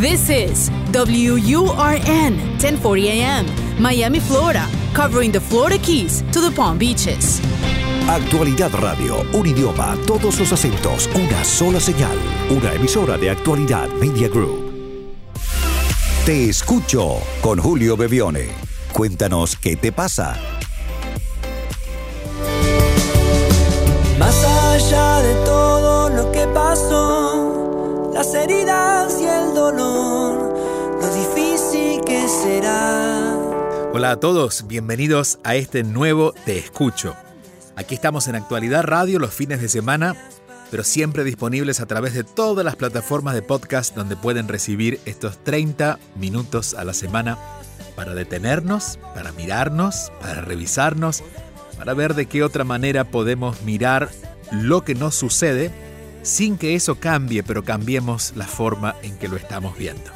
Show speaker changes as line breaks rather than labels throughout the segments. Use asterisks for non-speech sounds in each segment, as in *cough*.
This is WURN 1040 AM, Miami, Florida, covering the Florida Keys to the Palm Beaches.
Actualidad Radio, un idioma, todos los acentos, una sola señal. Una emisora de Actualidad Media Group. Te escucho con Julio Bebione. Cuéntanos qué te pasa.
Más allá de todo las heridas y el dolor, lo difícil que será.
Hola a todos, bienvenidos a este nuevo Te Escucho. Aquí estamos en Actualidad Radio los fines de semana, pero siempre disponibles a través de todas las plataformas de podcast donde pueden recibir estos 30 minutos a la semana para detenernos, para mirarnos, para revisarnos, para ver de qué otra manera podemos mirar lo que nos sucede sin que eso cambie, pero cambiemos la forma en que lo estamos viendo.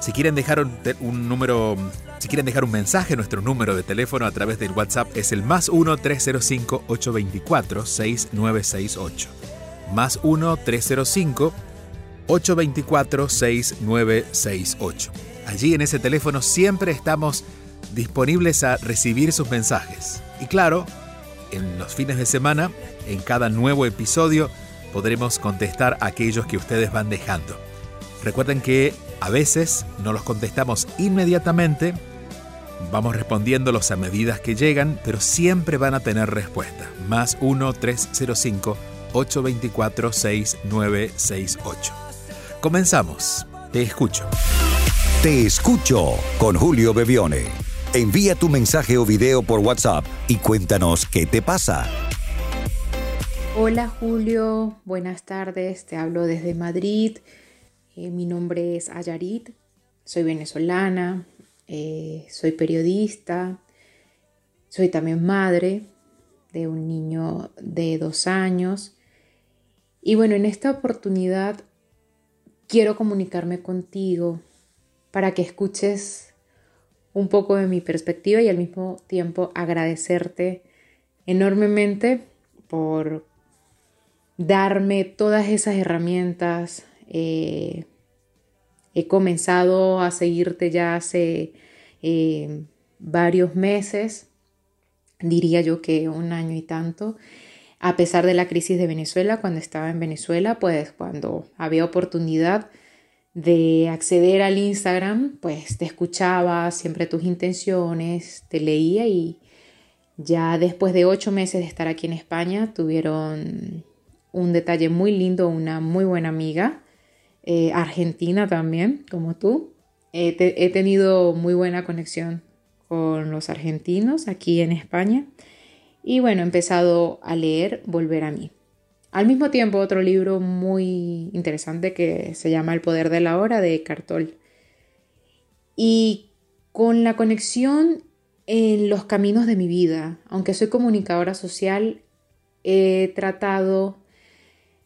Si quieren dejar un, un número si quieren dejar un mensaje, nuestro número de teléfono a través del WhatsApp es el más 1-305-824-6968. Más 1-305-824-6968. Allí en ese teléfono siempre estamos disponibles a recibir sus mensajes. Y claro, en los fines de semana, en cada nuevo episodio, podremos contestar a aquellos que ustedes van dejando. Recuerden que a veces no los contestamos inmediatamente, vamos respondiéndolos a medidas que llegan, pero siempre van a tener respuesta. Más 1-305-824-6968. Comenzamos. Te escucho.
Te escucho con Julio Bebione. Envía tu mensaje o video por WhatsApp y cuéntanos qué te pasa.
Hola Julio, buenas tardes, te hablo desde Madrid. Eh, mi nombre es Ayarit, soy venezolana, eh, soy periodista, soy también madre de un niño de dos años. Y bueno, en esta oportunidad quiero comunicarme contigo para que escuches un poco de mi perspectiva y al mismo tiempo agradecerte enormemente por darme todas esas herramientas, eh, he comenzado a seguirte ya hace eh, varios meses, diría yo que un año y tanto, a pesar de la crisis de Venezuela, cuando estaba en Venezuela, pues cuando había oportunidad de acceder al Instagram, pues te escuchaba siempre tus intenciones, te leía y ya después de ocho meses de estar aquí en España tuvieron un detalle muy lindo, una muy buena amiga eh, Argentina también, como tú. he tenido muy buena conexión con los argentinos aquí en España. Y bueno, he empezado a leer Volver a mí. Al mismo tiempo, otro libro muy interesante que se llama El poder de la hora de Cartol. Y con la conexión en los caminos de mi vida, aunque soy comunicadora social, he tratado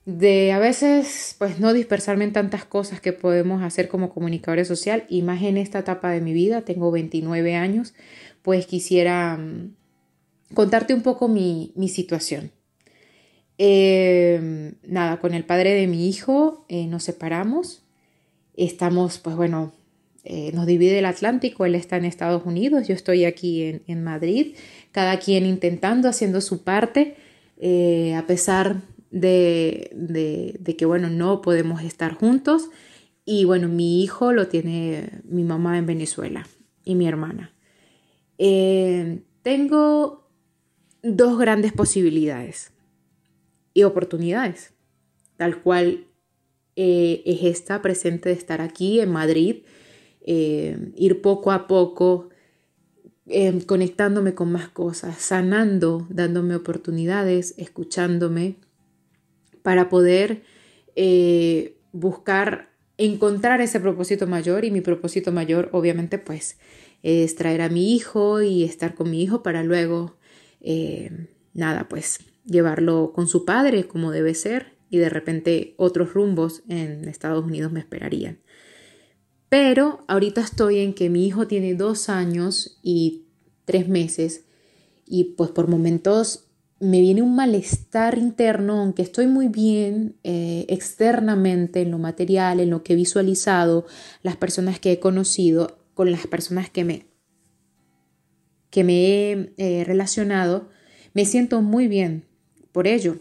de a veces pues no dispersarme en tantas cosas que podemos hacer como comunicadores social y más en esta etapa de mi vida, tengo 29 años, pues quisiera mm, contarte un poco mi, situación. Em, nada, con el padre de mi hijo eh, nos separamos, estamos pues bueno, eh, nos divide el Atlántico, él está en Estados Unidos, yo estoy aquí en, en Madrid, cada quien intentando, haciendo su parte, eh, a pesar de, que, bueno, no podemos estar juntos. Y bueno, mi hijo lo tiene mi mamá en Venezuela y mi hermana. Eh, tengo dos grandes posibilidades y oportunidades, tal cual eh, es esta presente de estar aquí en Madrid, eh, ir poco a poco conectándome con más cosas, sanando, dándome oportunidades, escuchándome para poder eh, buscar encontrar ese propósito mayor y mi propósito mayor obviamente pues es traer a mi hijo y estar con mi hijo para luego eh, nada pues llevarlo con su padre como debe ser y de repente otros rumbos en Estados Unidos me esperarían. Pero ahorita estoy en que mi hijo tiene dos años y tres meses y pues por momentos me viene un malestar interno, aunque estoy muy bien eh, externamente en lo material, en lo que he visualizado, las personas que he conocido, con las personas que me, que me he eh, relacionado, me siento muy bien por ello.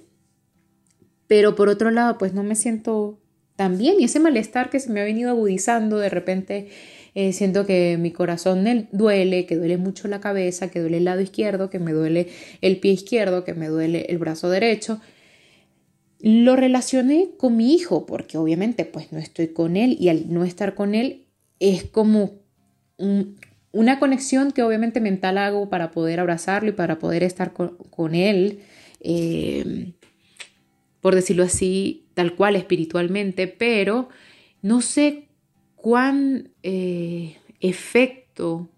Pero por otro lado, pues no me siento tan bien y ese malestar que se me ha venido agudizando de repente eh, siento que mi corazón duele, que duele mucho la cabeza, que duele el lado izquierdo, que me duele el pie izquierdo, que me duele el brazo derecho. Lo relacioné con mi hijo, porque obviamente pues no estoy con él y al no estar con él es como una conexión que obviamente mental hago para poder abrazarlo y para poder estar con, él, eh, por decirlo así, tal cual espiritualmente, pero no sé cuán eh, efecto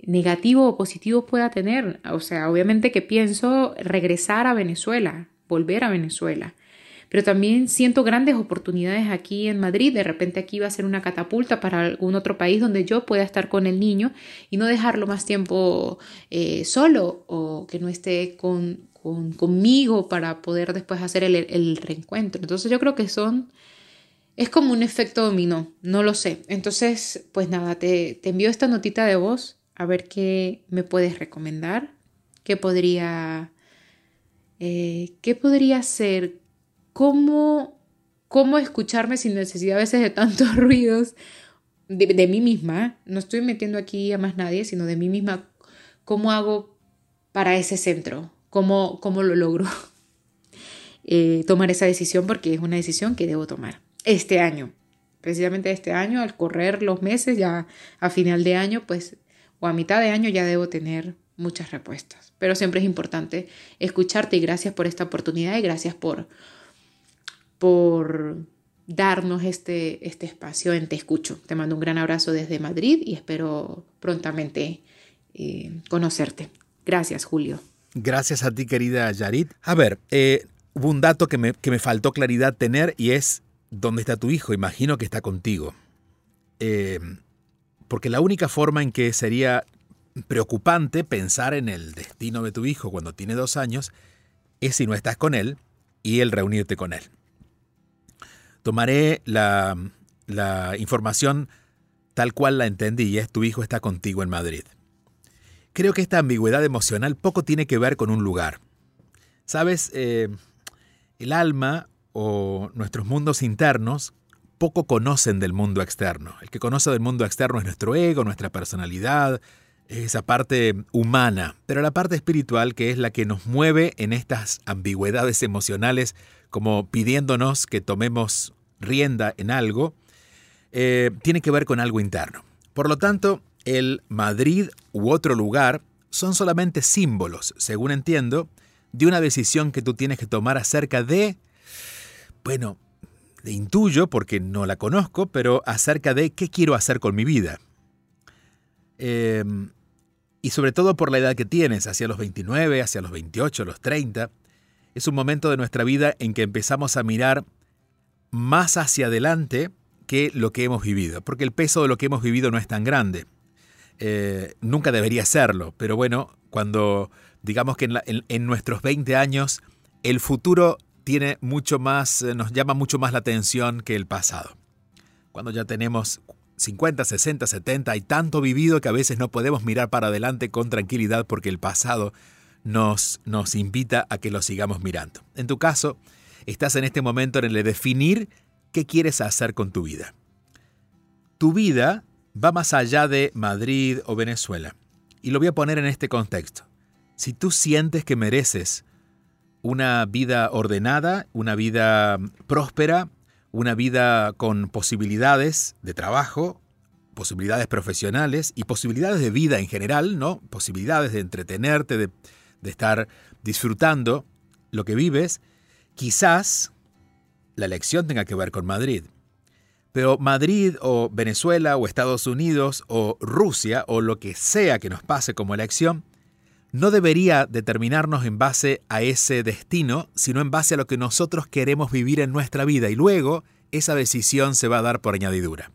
negativo o positivo pueda tener. O sea, obviamente que pienso regresar a Venezuela, volver a Venezuela. Pero también siento grandes oportunidades aquí en Madrid. De repente aquí va a ser una catapulta para algún otro país donde yo pueda estar con el niño y no dejarlo más tiempo eh, solo o que no esté con, conmigo para poder después hacer el, el reencuentro. Entonces yo creo que son es como un efecto dominó, no lo sé. Entonces, pues nada, te, te envío esta notita de voz a ver qué me puedes recomendar, qué podría, eh, qué podría hacer, cómo, cómo escucharme sin necesidad a veces de tantos *laughs* ruidos de, mí misma. No estoy metiendo aquí a más nadie, sino de mí misma. ¿Cómo hago para ese centro? ¿Cómo, cómo lo logro? *laughs* Eh, tomar esa decisión porque es una decisión que debo tomar este año. Precisamente este año, al correr los meses, ya a final de año, pues, o a mitad de año ya debo tener muchas respuestas. Pero siempre es importante escucharte y gracias por esta oportunidad y gracias por, por darnos este, este espacio en Te Escucho. Te mando un gran abrazo desde Madrid y espero prontamente eh, conocerte. Gracias, Julio.
Gracias a ti, querida Yarit. A ver, eh, un dato que me, que me faltó claridad tener y es ¿Dónde está tu hijo? Imagino que está contigo. Eh, porque la única forma en que sería preocupante pensar en el destino de tu hijo cuando tiene dos años es si no estás con él y el reunirte con él. Tomaré la, información tal cual la entendí y es tu hijo está contigo en Madrid. Creo que esta ambigüedad emocional poco tiene que ver con un lugar. Sabes, eh, el alma o nuestros mundos internos poco conocen del mundo externo. El que conoce del mundo externo es nuestro ego, nuestra personalidad, esa parte humana, pero la parte espiritual, que es la que nos mueve en estas ambigüedades emocionales, como pidiéndonos que tomemos rienda en algo, eh, tiene que ver con algo interno. Por lo tanto, el Madrid u otro lugar son solamente símbolos, según entiendo, de una decisión que tú tienes que tomar acerca de bueno, le intuyo porque no la conozco, pero acerca de qué quiero hacer con mi vida. Em, y sobre todo por la edad que tienes, hacia los 29, hacia los 28, los 30, es un momento de nuestra vida en que empezamos a mirar más hacia adelante que lo que hemos vivido, porque el peso de lo que hemos vivido no es tan grande. Eh, nunca debería serlo, pero bueno, cuando digamos que en, en nuestros 20 años el futuro tiene mucho más, eh, nos llama mucho más la atención que el pasado. Cuando ya tenemos 50, 60, 70 y tanto vivido que a veces no podemos mirar para adelante con tranquilidad porque el pasado nos, nos invita a que lo sigamos mirando. En tu caso, estás en este momento en el de definir qué quieres hacer con tu vida. Tu vida va más allá de Madrid o Venezuela. Y lo voy a poner en este contexto. Si tú sientes que mereces una vida ordenada, una vida próspera, una vida con posibilidades de trabajo, posibilidades profesionales y posibilidades de vida en general, ¿no? Posibilidades de entretenerte, de, de estar disfrutando lo que vives, quizás la elección tenga que ver con Madrid. Pero Madrid o Venezuela o Estados Unidos o Rusia o lo que sea que nos pase como elección, no debería determinarnos en base a ese destino, sino en base a lo que nosotros queremos vivir en nuestra vida y luego esa decisión se va a dar por añadidura.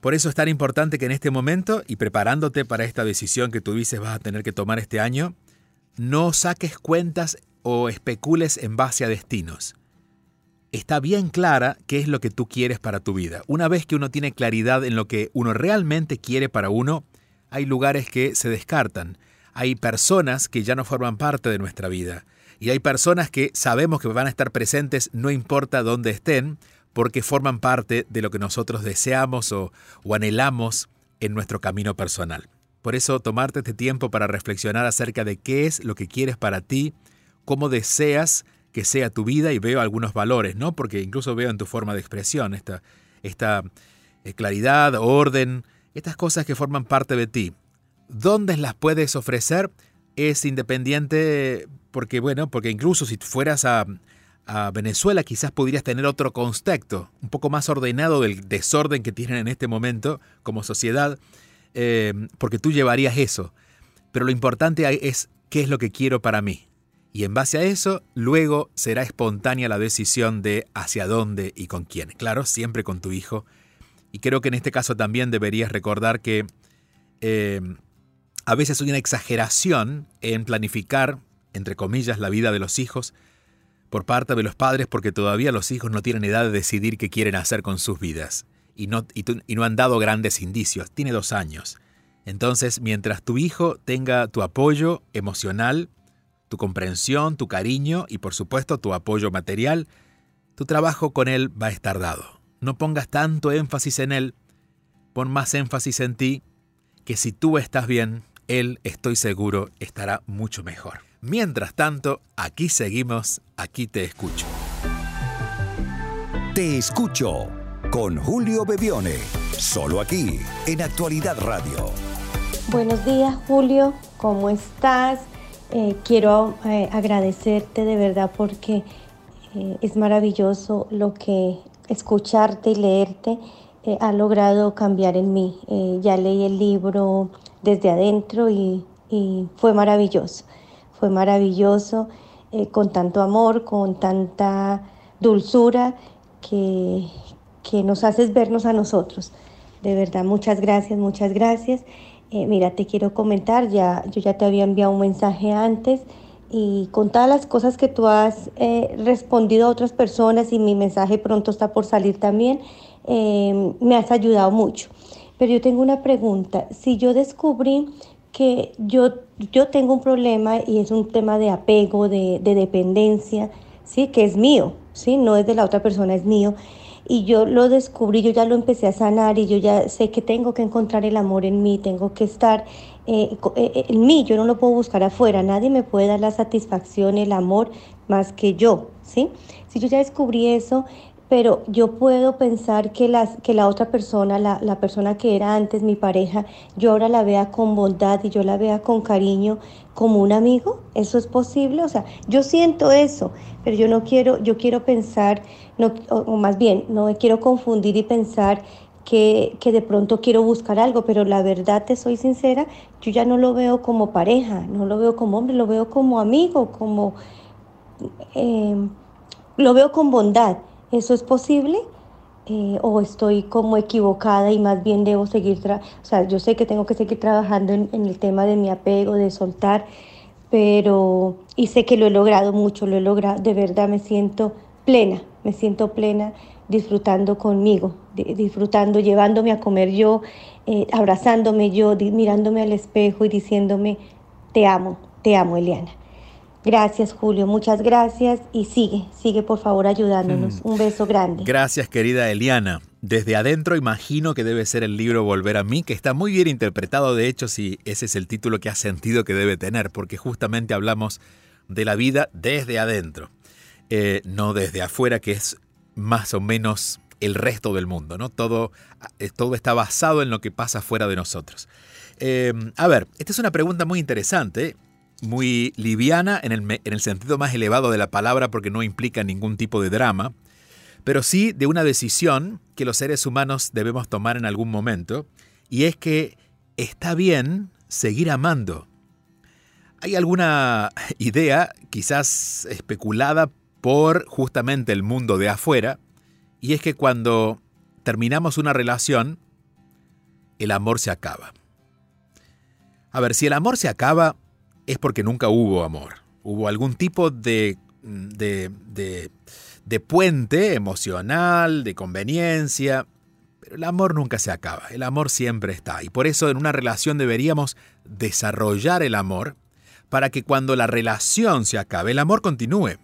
Por eso es tan importante que en este momento y preparándote para esta decisión que tú dices vas a tener que tomar este año, no saques cuentas o especules en base a destinos. Está bien clara qué es lo que tú quieres para tu vida. Una vez que uno tiene claridad en lo que uno realmente quiere para uno, hay lugares que se descartan. Hay personas que ya no forman parte de nuestra vida. Y hay personas que sabemos que van a estar presentes no importa dónde estén, porque forman parte de lo que nosotros deseamos o, o anhelamos en nuestro camino personal. Por eso tomarte este tiempo para reflexionar acerca de qué es lo que quieres para ti, cómo deseas que sea tu vida y veo algunos valores, ¿no? Porque incluso veo en tu forma de expresión esta, esta eh, claridad, orden, estas cosas que forman parte de ti. ¿Dónde las puedes ofrecer? Es independiente porque, bueno, porque incluso si fueras a, Venezuela quizás podrías tener otro contexto, un poco más ordenado del desorden que tienen en este momento como sociedad, eh, porque tú llevarías eso. Pero lo importante es qué es lo que quiero para mí. Y en base a eso, luego será espontánea la decisión de hacia dónde y con quién. Claro, siempre con tu hijo. Y creo que en este caso también deberías recordar que eh, a veces hay una exageración en planificar, entre comillas, la vida de los hijos por parte de los padres porque todavía los hijos no tienen edad de decidir qué quieren hacer con sus vidas. Y no, y no han dado grandes indicios. Tiene dos años. Entonces, mientras tu hijo tenga tu apoyo emocional, tu comprensión, tu cariño y por supuesto tu apoyo material, tu trabajo con él va a estar dado. No pongas tanto énfasis en él, pon más énfasis en ti, que si tú estás bien, él, estoy seguro, estará mucho mejor. Mientras tanto, aquí seguimos, aquí te escucho.
Te escucho con Julio Bebione, solo aquí, en Actualidad Radio.
Buenos días, Julio, ¿cómo estás? Eh, quiero eh, agradecerte de verdad porque eh, es maravilloso lo que escucharte y leerte ha logrado cambiar en mí. ya leí el libro desde adentro y, fue maravilloso. Fue maravilloso con tanto amor, con tanta dulzura que, que nos haces vernos a nosotros. De verdad, muchas gracias, muchas gracias. Eh, mira, te quiero comentar, ya, yo ya te había enviado un mensaje antes y con todas las cosas que tú has eh, respondido a otras personas y mi mensaje pronto está por salir también, me has ayudado mucho. Pero yo tengo una pregunta, si yo descubrí que yo, yo tengo un problema y es un tema de apego, de, de dependencia, ¿sí? que es mío, ¿sí? no es de la otra persona, es mío y yo lo descubrí, yo ya lo empecé a sanar y yo ya sé que tengo que encontrar el amor en mí, tengo que estar eh, eh, en mí, yo no lo puedo buscar afuera, nadie me puede dar la satisfacción, el amor más que yo, ¿sí? Si yo ya descubrí eso, pero yo puedo pensar que, las, que la otra persona, la, la, persona que era antes mi pareja, yo ahora la vea con bondad y yo la vea con cariño como un amigo, ¿eso es posible? O sea, yo siento eso, pero yo no quiero, yo quiero pensar, no, o, más bien, no me quiero confundir y pensar que, que, de pronto quiero buscar algo, pero la verdad, te soy sincera, yo ya no lo veo como pareja, no lo veo como hombre, lo veo como amigo, como... Eh, lo veo con bondad. ¿Eso es posible? Eh, o estoy como equivocada y más bien debo seguir, o sea, yo sé que tengo que seguir trabajando en, el tema de mi apego, de soltar, pero, y sé que lo he logrado mucho, lo he logrado, de verdad me siento plena, me siento plena disfrutando conmigo, disfrutando, llevándome a comer yo, eh, abrazándome yo, mirándome al espejo y diciéndome, te amo, te amo, Eliana. Gracias, Julio. Muchas gracias. Y sigue, sigue por favor ayudándonos. Mm. Un beso grande.
Gracias, querida Eliana. Desde adentro imagino que debe ser el libro Volver a mí, que está muy bien interpretado, de hecho, si ese es el título que ha sentido que debe tener, porque justamente hablamos de la vida desde adentro, eh, no desde afuera, que es más o menos el resto del mundo, ¿no? Todo, eh, todo está basado en lo que pasa fuera de nosotros. Eh, a ver, esta es una pregunta muy interesante muy liviana en el, en el sentido más elevado de la palabra porque no implica ningún tipo de drama, pero sí de una decisión que los seres humanos debemos tomar en algún momento, y es que está bien seguir amando. Hay alguna idea, quizás especulada por justamente el mundo de afuera, y es que cuando terminamos una relación, el amor se acaba. A ver, si el amor se acaba, es porque nunca hubo amor. Hubo algún tipo de, de, de, puente emocional, de conveniencia, pero el amor nunca se acaba, el amor siempre está. Y por eso en una relación deberíamos desarrollar el amor para que cuando la relación se acabe, el amor continúe.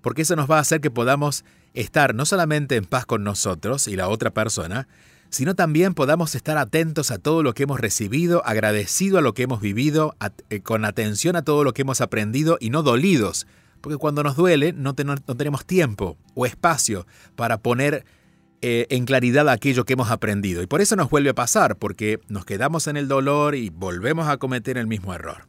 Porque eso nos va a hacer que podamos estar no solamente en paz con nosotros y la otra persona, sino también podamos estar atentos a todo lo que hemos recibido, agradecido a lo que hemos vivido, eh, con atención a todo lo que hemos aprendido y no dolidos, porque cuando nos duele no, tenemos tiempo o espacio para poner eh, en claridad aquello que hemos aprendido. Y por eso nos vuelve a pasar, porque nos quedamos en el dolor y volvemos a cometer el mismo error.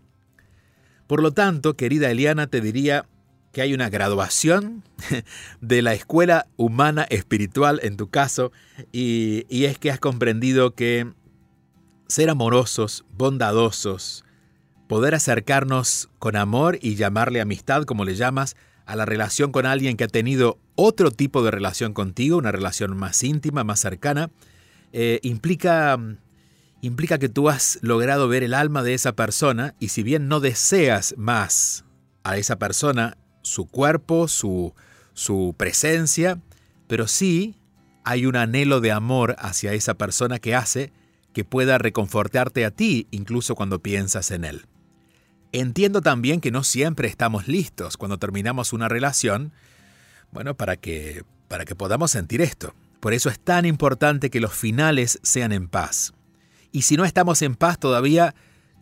Por lo tanto, querida Eliana, te diría, que hay una graduación *laughs* de la escuela humana espiritual en tu caso y, es que has comprendido que ser amorosos, bondadosos, poder acercarnos con amor y llamarle amistad, como le llamas, a la relación con alguien que ha tenido otro tipo de relación contigo, una relación más íntima, más cercana, eh, implica, implica que tú has logrado ver el alma de esa persona y si bien no deseas más a esa persona su cuerpo, su, su presencia, pero sí hay un anhelo de amor hacia esa persona que hace que pueda reconfortarte a ti incluso cuando piensas en él. Entiendo también que no siempre estamos listos cuando terminamos una relación, bueno, para que, para que podamos sentir esto. Por eso es tan importante que los finales sean en paz. Y si no estamos en paz todavía,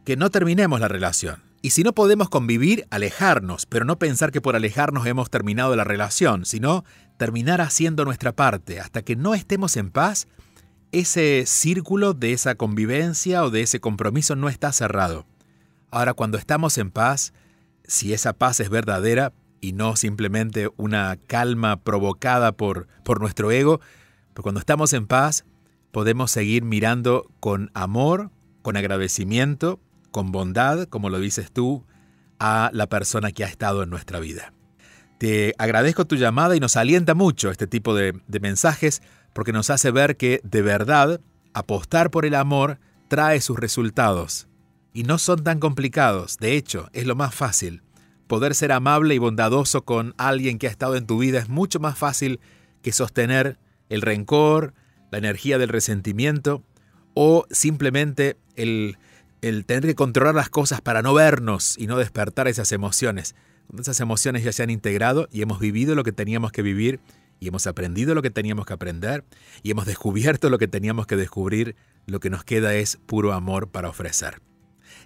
que no terminemos la relación. Y si no podemos convivir, alejarnos, pero no pensar que por alejarnos hemos terminado la relación, sino terminar haciendo nuestra parte. Hasta que no estemos en paz, ese círculo de esa convivencia o de ese compromiso no está cerrado. Ahora, cuando estamos en paz, si esa paz es verdadera y no simplemente una calma provocada por, por nuestro ego, pero cuando estamos en paz, podemos seguir mirando con amor, con agradecimiento con bondad, como lo dices tú, a la persona que ha estado en nuestra vida. Te agradezco tu llamada y nos alienta mucho este tipo de, mensajes porque nos hace ver que de verdad apostar por el amor trae sus resultados y no son tan complicados. De hecho, es lo más fácil. Poder ser amable y bondadoso con alguien que ha estado en tu vida es mucho más fácil que sostener el rencor, la energía del resentimiento o simplemente el el tener que controlar las cosas para no vernos y no despertar esas emociones. Cuando esas emociones ya se han integrado y hemos vivido lo que teníamos que vivir y hemos aprendido lo que teníamos que aprender y hemos descubierto lo que teníamos que descubrir, lo que nos queda es puro amor para ofrecer.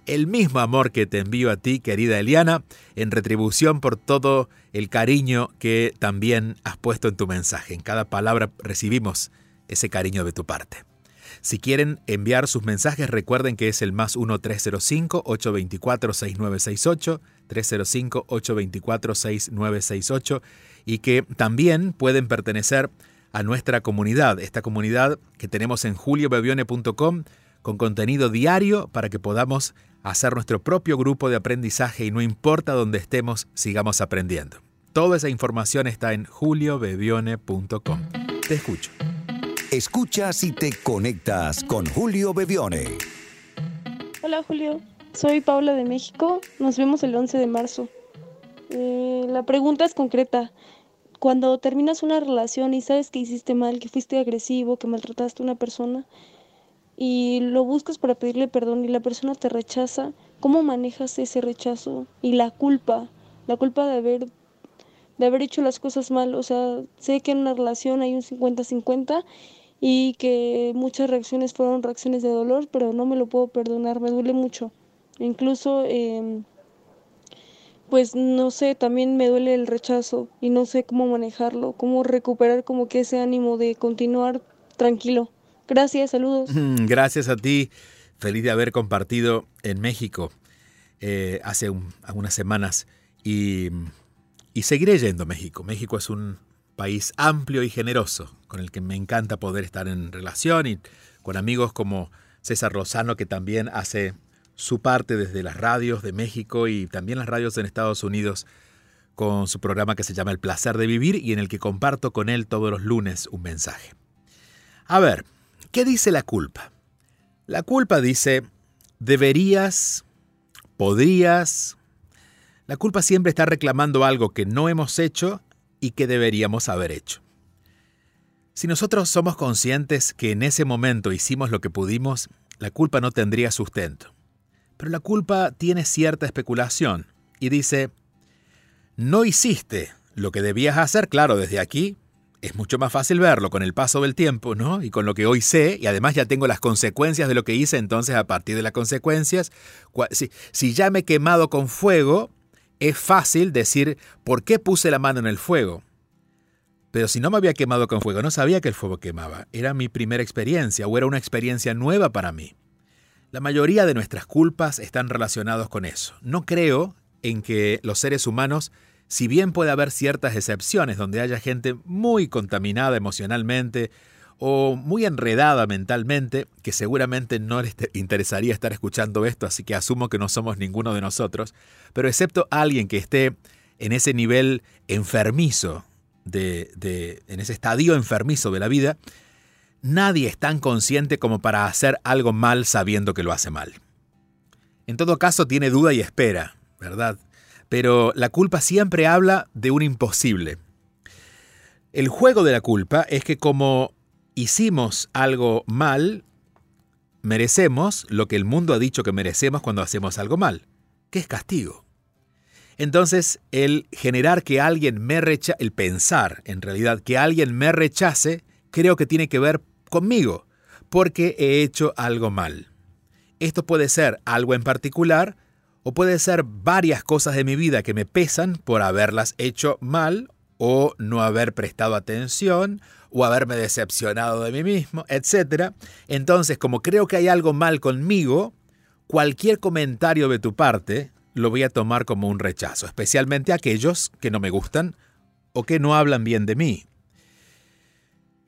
El mismo amor que te envío a ti, querida Eliana, en retribución por todo el cariño que también has puesto en tu mensaje. En cada palabra recibimos ese cariño de tu parte. Si quieren enviar sus mensajes, recuerden que es el más 1-305-824-6968, 305-824-6968, y que también pueden pertenecer a nuestra comunidad, esta comunidad que tenemos en juliobebione.com con contenido diario para que podamos hacer nuestro propio grupo de aprendizaje y no importa dónde estemos, sigamos aprendiendo. Toda esa información está en juliobebione.com. Te escucho.
Escuchas y te conectas con Julio Bebione.
Hola Julio, soy Paula de México. Nos vemos el 11 de marzo. Eh, la pregunta es concreta. Cuando terminas una relación y sabes que hiciste mal, que fuiste agresivo, que maltrataste a una persona y lo buscas para pedirle perdón y la persona te rechaza, ¿cómo manejas ese rechazo y la culpa? La culpa de haber de haber hecho las cosas mal, o sea, sé que en una relación hay un 50-50 y que muchas reacciones fueron reacciones de dolor, pero no me lo puedo perdonar, me duele mucho. Incluso, em, pues no sé, también me duele el rechazo y no sé cómo manejarlo, cómo recuperar como que ese ánimo de continuar tranquilo. Gracias, saludos.
Gracias a ti, feliz de haber compartido en México eh, hace algunas semanas y, y seguiré yendo a México. México es un país amplio y generoso, con el que me encanta poder estar en relación y con amigos como César Lozano, que también hace su parte desde las radios de México y también las radios en Estados Unidos con su programa que se llama El placer de vivir y en el que comparto con él todos los lunes un mensaje. A ver, ¿qué dice la culpa? La culpa dice, deberías, podrías, La culpa siempre está reclamando algo que no hemos hecho y que deberíamos haber hecho. Si nosotros somos conscientes que en ese momento hicimos lo que pudimos, la culpa no tendría sustento. Pero la culpa tiene cierta especulación y dice, no hiciste lo que debías hacer, claro, desde aquí es mucho más fácil verlo con el paso del tiempo, ¿no? Y con lo que hoy sé, y además ya tengo las consecuencias de lo que hice, entonces a partir de las consecuencias, si, si ya me he quemado con fuego, es fácil decir, ¿por qué puse la mano en el fuego? Pero si no me había quemado con fuego, no sabía que el fuego quemaba. Era mi primera experiencia o era una experiencia nueva para mí. La mayoría de nuestras culpas están relacionados con eso. No creo en que los seres humanos si bien puede haber ciertas excepciones donde haya gente muy contaminada emocionalmente o muy enredada mentalmente, que seguramente no les interesaría estar escuchando esto, así que asumo que no somos ninguno de nosotros, pero excepto alguien que esté en ese nivel enfermizo, de, de, en ese estadio enfermizo de la vida, nadie es tan consciente como para hacer algo mal sabiendo que lo hace mal. En todo caso, tiene duda y espera, ¿verdad? pero la culpa siempre habla de un imposible. El juego de la culpa es que como hicimos algo mal, merecemos lo que el mundo ha dicho que merecemos cuando hacemos algo mal, que es castigo. Entonces, el generar que alguien me rechace, el pensar en realidad que alguien me rechace, creo que tiene que ver conmigo, porque he hecho algo mal. Esto puede ser algo en particular, o puede ser varias cosas de mi vida que me pesan por haberlas hecho mal o no haber prestado atención o haberme decepcionado de mí mismo, etc. Entonces, como creo que hay algo mal conmigo, cualquier comentario de tu parte lo voy a tomar como un rechazo, especialmente aquellos que no me gustan o que no hablan bien de mí.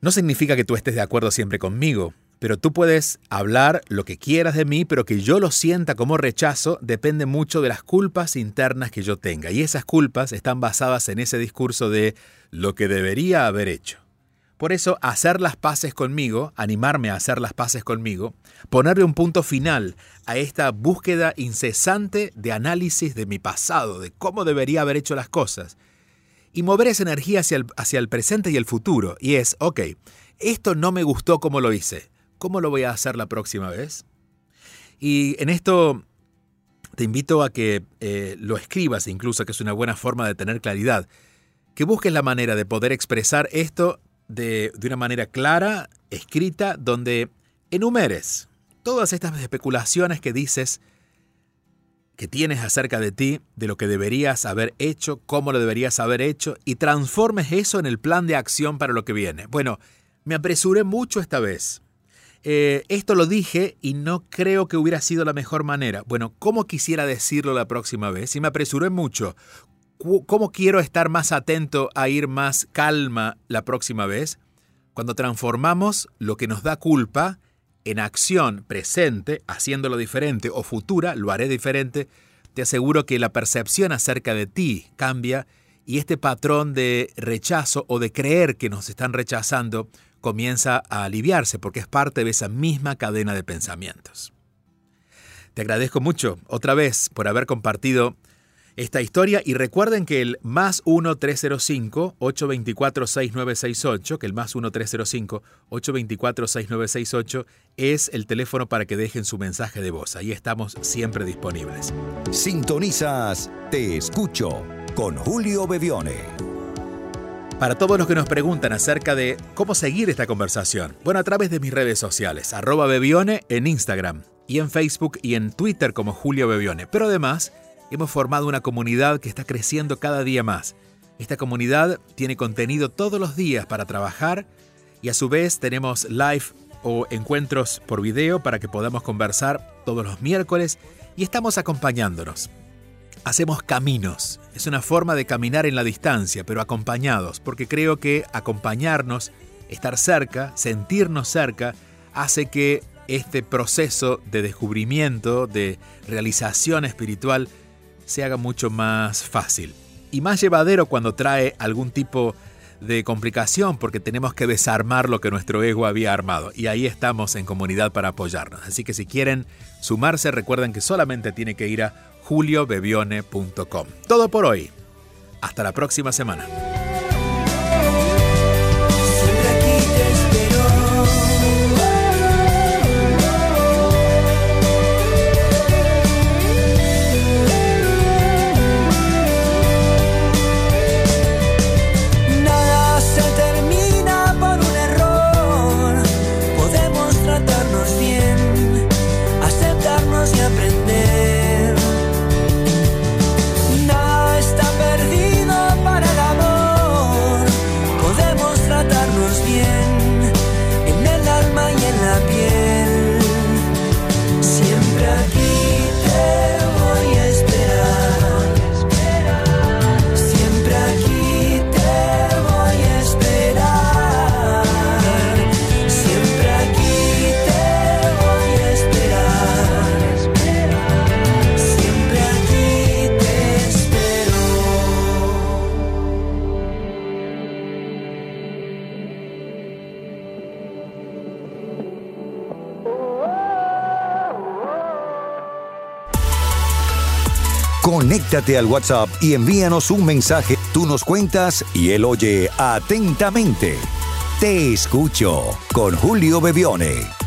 No significa que tú estés de acuerdo siempre conmigo, pero tú puedes hablar lo que quieras de mí, pero que yo lo sienta como rechazo depende mucho de las culpas internas que yo tenga. Y esas culpas están basadas en ese discurso de lo que debería haber hecho. Por eso, hacer las paces conmigo, animarme a hacer las paces conmigo, ponerle un punto final a esta búsqueda incesante de análisis de mi pasado, de cómo debería haber hecho las cosas, y mover esa energía hacia el, presente y el futuro. Y es, ok, esto no me gustó como lo hice. ¿Cómo lo voy a hacer la próxima vez? Y en esto te invito a que eh, lo escribas incluso, que es una buena forma de tener claridad. Que busques la manera de poder expresar esto de, de una manera clara, escrita, donde enumeres todas estas especulaciones que dices que tienes acerca de ti, de lo que deberías haber hecho, cómo lo deberías haber hecho, y transformes eso en el plan de acción para lo que viene. Bueno, me apresuré mucho esta vez. Eh, esto lo dije y no creo que hubiera sido la mejor manera. Bueno, ¿cómo quisiera decirlo la próxima vez? Y me apresuré mucho. ¿Cómo quiero estar más atento a ir más calma la próxima vez? Cuando transformamos lo que nos da culpa en acción presente, haciéndolo diferente, o futura, lo haré diferente, te aseguro que la percepción acerca de ti cambia y este patrón de rechazo o de creer que nos están rechazando comienza a aliviarse porque es parte de esa misma cadena de pensamientos. Te agradezco mucho otra vez por haber compartido esta historia y recuerden que el más 1-305-824-6968, que el más 1-305-824-6968 es el teléfono para que dejen su mensaje de voz. Ahí estamos siempre disponibles.
Sintonizas Te Escucho con Julio Bevione.
Para todos los que nos preguntan acerca de cómo seguir esta conversación, bueno, a través de mis redes sociales, arroba Bebione en Instagram y en Facebook y en Twitter como Julio Bebione. Pero además, hemos formado una comunidad que está creciendo cada día más. Esta comunidad tiene contenido todos los días para trabajar y a su vez tenemos live o encuentros por video para que podamos conversar todos los miércoles y estamos acompañándonos. Hacemos caminos. Es una forma de caminar en la distancia, pero acompañados, porque creo que acompañarnos, estar cerca, sentirnos cerca, hace que este proceso de descubrimiento, de realización espiritual, se haga mucho más fácil. Y más llevadero cuando trae algún tipo de complicación porque tenemos que desarmar lo que nuestro ego había armado. Y ahí estamos en comunidad para apoyarnos. Así que si quieren sumarse, recuerden que solamente tiene que ir a
juliobevione.com. Todo por hoy. Hasta la próxima semana.
Conéctate al WhatsApp y envíanos un mensaje. Tú nos cuentas y él oye atentamente. Te escucho con Julio Bebione.